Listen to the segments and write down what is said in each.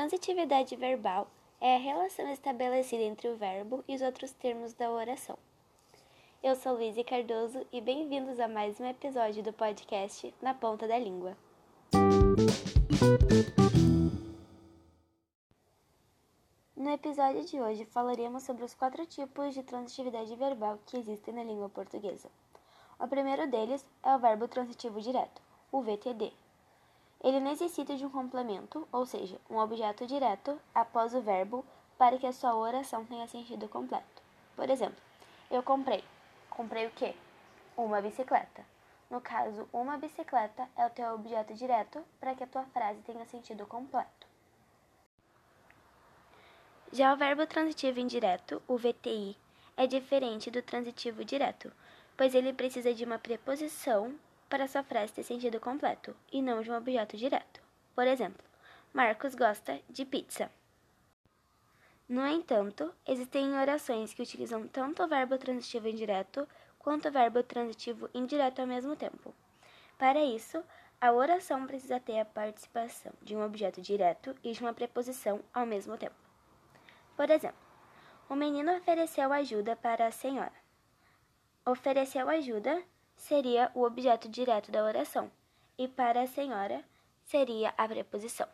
transitividade verbal é a relação estabelecida entre o verbo e os outros termos da oração. Eu sou Luísa Cardoso e bem-vindos a mais um episódio do podcast Na Ponta da Língua. No episódio de hoje falaremos sobre os quatro tipos de transitividade verbal que existem na língua portuguesa. O primeiro deles é o verbo transitivo direto, o VTD, ele necessita de um complemento, ou seja, um objeto direto após o verbo para que a sua oração tenha sentido completo. Por exemplo, eu comprei. Comprei o quê? Uma bicicleta. No caso, uma bicicleta é o teu objeto direto para que a tua frase tenha sentido completo. Já o verbo transitivo indireto, o VTI, é diferente do transitivo direto, pois ele precisa de uma preposição para sua frase ter sentido completo e não de um objeto direto. Por exemplo, Marcos gosta de pizza. No entanto, existem orações que utilizam tanto o verbo transitivo indireto quanto o verbo transitivo indireto ao mesmo tempo. Para isso, a oração precisa ter a participação de um objeto direto e de uma preposição ao mesmo tempo. Por exemplo, o menino ofereceu ajuda para a senhora. Ofereceu ajuda seria o objeto direto da oração, e para a senhora seria a preposição.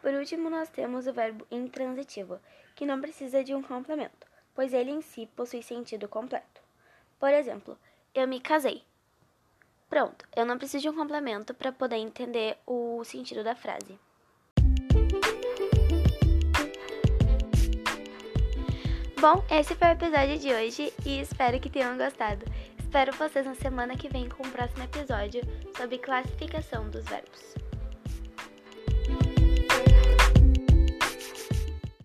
Por último, nós temos o verbo intransitivo, que não precisa de um complemento, pois ele em si possui sentido completo. Por exemplo, eu me casei. Pronto, eu não preciso de um complemento para poder entender o sentido da frase. Bom, esse foi o episódio de hoje e espero que tenham gostado. Espero vocês na semana que vem com o próximo episódio sobre classificação dos verbos.